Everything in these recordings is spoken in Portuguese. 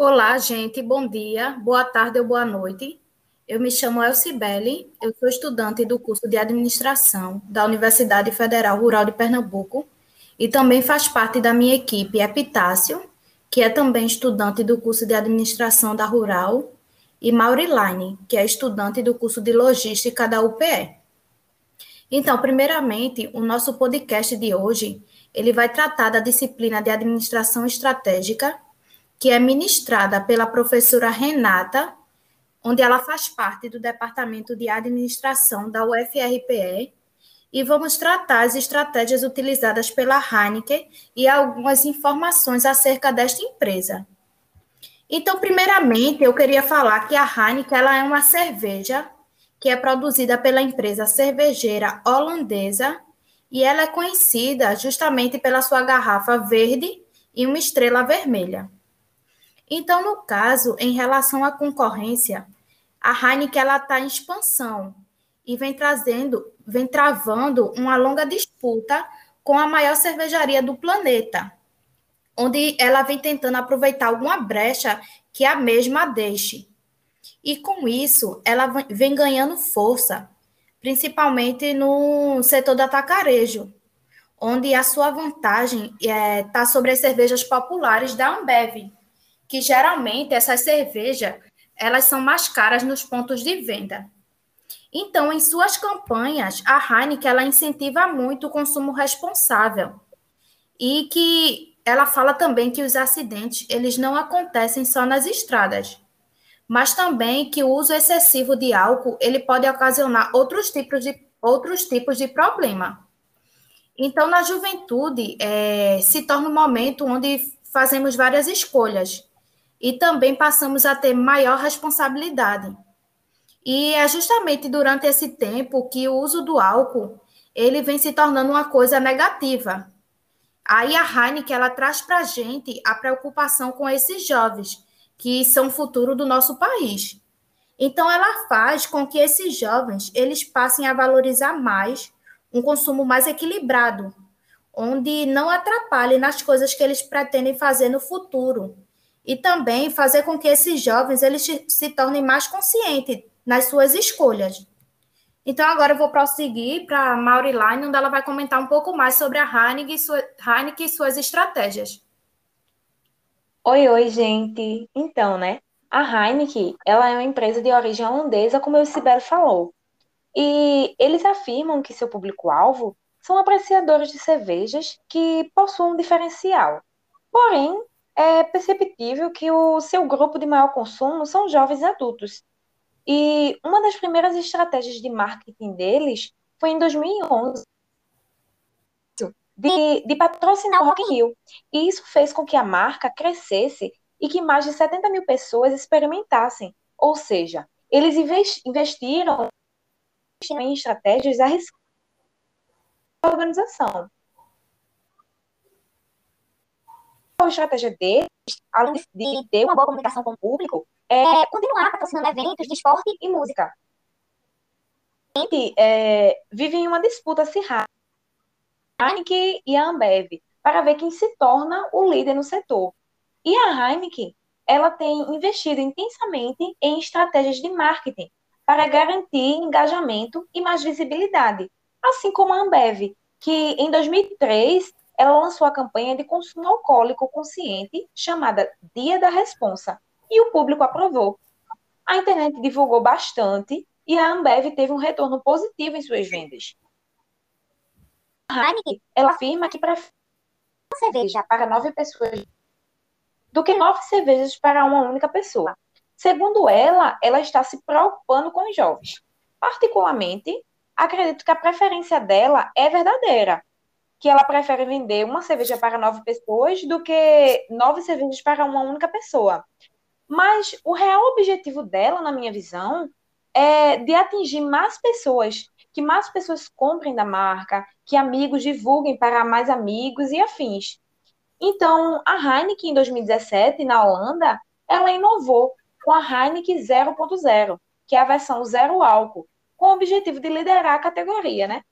Olá, gente, bom dia, boa tarde ou boa noite. Eu me chamo Elcibele, eu sou estudante do curso de Administração da Universidade Federal Rural de Pernambuco e também faz parte da minha equipe Epitácio, que é também estudante do curso de Administração da Rural, e Mauriline, que é estudante do curso de Logística da UPE. Então, primeiramente, o nosso podcast de hoje, ele vai tratar da disciplina de Administração Estratégica que é ministrada pela professora Renata, onde ela faz parte do Departamento de Administração da UFRPE, e vamos tratar as estratégias utilizadas pela Heineken e algumas informações acerca desta empresa. Então, primeiramente, eu queria falar que a Heineken ela é uma cerveja que é produzida pela empresa cervejeira holandesa e ela é conhecida justamente pela sua garrafa verde e uma estrela vermelha. Então, no caso, em relação à concorrência, a Heineken está em expansão e vem trazendo, vem travando uma longa disputa com a maior cervejaria do planeta, onde ela vem tentando aproveitar alguma brecha que a mesma deixe. E com isso, ela vem ganhando força, principalmente no setor do atacarejo, onde a sua vantagem está é, tá sobre as cervejas populares da Ambev, que geralmente essas cervejas elas são mais caras nos pontos de venda. Então, em suas campanhas, a Heineken ela incentiva muito o consumo responsável e que ela fala também que os acidentes eles não acontecem só nas estradas, mas também que o uso excessivo de álcool ele pode ocasionar outros tipos de outros tipos de problema. Então, na juventude, é, se torna um momento onde fazemos várias escolhas e também passamos a ter maior responsabilidade. E é justamente durante esse tempo que o uso do álcool ele vem se tornando uma coisa negativa. Aí a Heineken ela traz para a gente a preocupação com esses jovens, que são o futuro do nosso país. Então ela faz com que esses jovens eles passem a valorizar mais um consumo mais equilibrado, onde não atrapalhe nas coisas que eles pretendem fazer no futuro, e também fazer com que esses jovens eles se tornem mais conscientes nas suas escolhas. Então, agora eu vou prosseguir para a Mauriline, onde ela vai comentar um pouco mais sobre a Heineken e, sua, Heineken e suas estratégias. Oi, oi, gente. Então, né? A Heineken, ela é uma empresa de origem holandesa, como o Sibero falou. E eles afirmam que seu público-alvo são apreciadores de cervejas que possuem um diferencial. Porém, é perceptível que o seu grupo de maior consumo são jovens adultos. E uma das primeiras estratégias de marketing deles foi em 2011 de, de patrocinar o Rock in Rio. E isso fez com que a marca crescesse e que mais de 70 mil pessoas experimentassem. Ou seja, eles investiram em estratégias arriscadas da organização. Estratégia deles, além de ter uma boa comunicação com o público, é continuar patrocinando eventos de esporte e música. A gente é, vive em uma disputa acirrada, a Heineken e a Ambev, para ver quem se torna o líder no setor. E a Heineken, ela tem investido intensamente em estratégias de marketing para garantir engajamento e mais visibilidade, assim como a Ambev, que em 2003 ela lançou a campanha de consumo alcoólico consciente, chamada Dia da Responsa, e o público aprovou. A internet divulgou bastante e a Ambev teve um retorno positivo em suas vendas. Ela afirma que prefere uma cerveja para nove pessoas do que nove cervejas para uma única pessoa. Segundo ela, ela está se preocupando com os jovens. Particularmente, acredito que a preferência dela é verdadeira, que ela prefere vender uma cerveja para nove pessoas do que nove cervejas para uma única pessoa. Mas o real objetivo dela, na minha visão, é de atingir mais pessoas, que mais pessoas comprem da marca, que amigos divulguem para mais amigos e afins. Então, a Heineken, em 2017, na Holanda, ela inovou com a Heineken 0.0, que é a versão zero álcool, com o objetivo de liderar a categoria, né?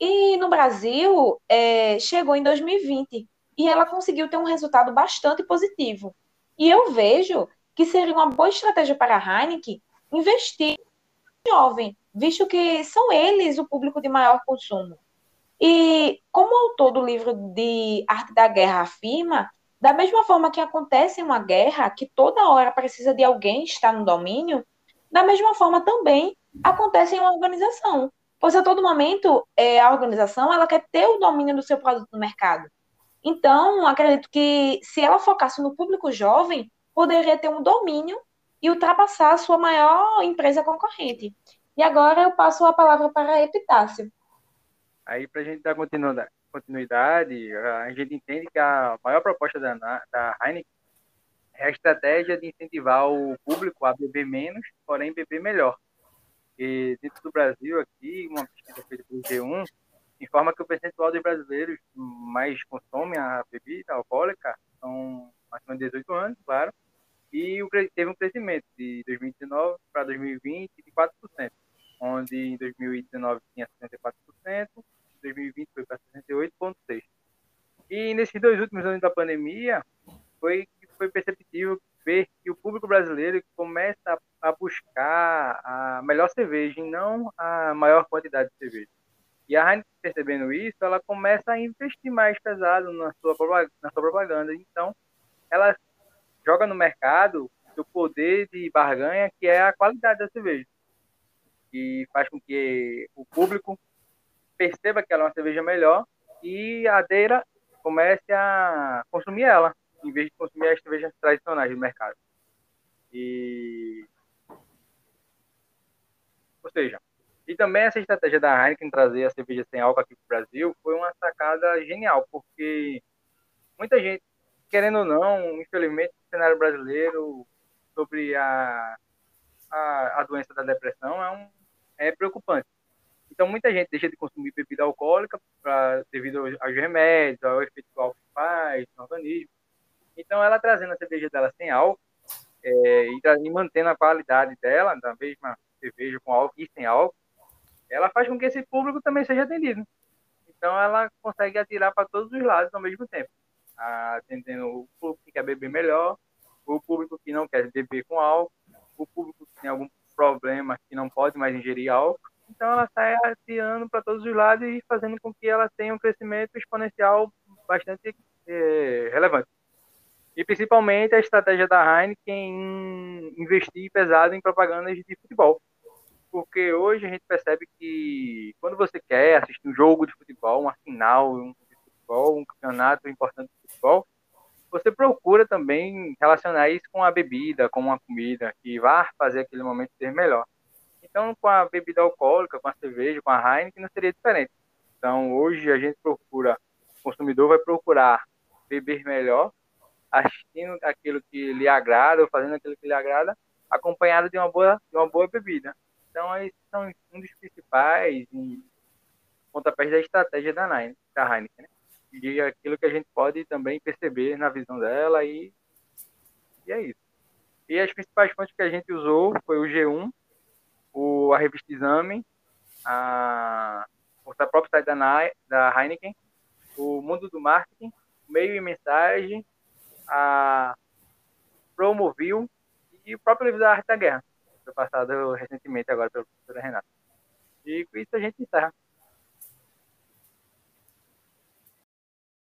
E no Brasil, é, chegou em 2020 e ela conseguiu ter um resultado bastante positivo. E eu vejo que seria uma boa estratégia para a Heineken investir em jovem, visto que são eles o público de maior consumo. E como o autor do livro de Arte da Guerra afirma, da mesma forma que acontece uma guerra, que toda hora precisa de alguém estar no domínio, da mesma forma também acontece em uma organização. Pois a todo momento é, a organização ela quer ter o domínio do seu produto no mercado. Então, acredito que se ela focasse no público jovem, poderia ter um domínio e ultrapassar a sua maior empresa concorrente. E agora eu passo a palavra para Epitácio. Aí, para a gente dar continuidade, a gente entende que a maior proposta da, da Heineken é a estratégia de incentivar o público a beber menos, porém beber melhor. E dentro do Brasil, aqui, uma pesquisa feita pelo G1 informa que o percentual de brasileiros mais consomem a bebida alcoólica são acima de 18 anos, claro, e teve um crescimento de 2019 para 2020 de 4%, onde em 2019 tinha 64%, em 2020 foi para 68,6%. E nesses dois últimos anos da pandemia, foi foi perceptível ver que o público brasileiro começa a buscar a melhor cerveja e não a maior quantidade de cerveja. E a Heineken, percebendo isso, ela começa a investir mais pesado na sua, na sua propaganda. Então, ela joga no mercado o poder de barganha, que é a qualidade da cerveja. E faz com que o público perceba que ela é uma cerveja melhor e adeira, comece a consumir ela, em vez de consumir as cervejas tradicionais do mercado. E... Ou seja, e também essa estratégia da Heineken trazer a cerveja sem álcool aqui para o Brasil foi uma sacada genial, porque muita gente, querendo ou não, infelizmente, no cenário brasileiro, sobre a, a, a doença da depressão é, um, é preocupante. Então, muita gente deixa de consumir bebida alcoólica pra, devido aos remédios, ao efeito que o álcool faz no organismo. Então, ela trazendo a cerveja dela sem álcool é, e, e, mantendo a qualidade dela, da mesma cerveja com álcool e sem álcool, ela faz com que esse público também seja atendido. Então, ela consegue atirar para todos os lados ao mesmo tempo, atendendo o público que quer beber melhor, o público que não quer beber com álcool, o público que tem algum problema que não pode mais ingerir álcool. Então, ela sai atirando para todos os lados e fazendo com que ela tenha um crescimento exponencial bastante é, relevante. E principalmente a estratégia da Heineken em investir pesado em propagandas de futebol. Porque hoje a gente percebe que quando você quer assistir um jogo de futebol, uma final um futebol, um campeonato importante de futebol, você procura também relacionar isso com a bebida, com uma comida, que vai fazer aquele momento ser melhor. Então, com a bebida alcoólica, com a cerveja, com a Heineken, não seria diferente. Então, hoje a gente procura, o consumidor vai procurar beber melhor, assistindo aquilo que lhe agrada, ou fazendo aquilo que lhe agrada, acompanhado de uma boa, de uma boa bebida. Então, esses são um dos principais pontapés da estratégia da, Nine, da Heineken, né? E aquilo que a gente pode também perceber na visão dela e, e é isso. E as principais fontes que a gente usou foi o G1, o, a revista Exame, a, o próprio site da, da Heineken, o Mundo do Marketing, Meio e Mensagem, a Promovil e o próprio livro da Arte da Guerra, foi passado recentemente agora pela professora Renata. E com isso a gente encerra.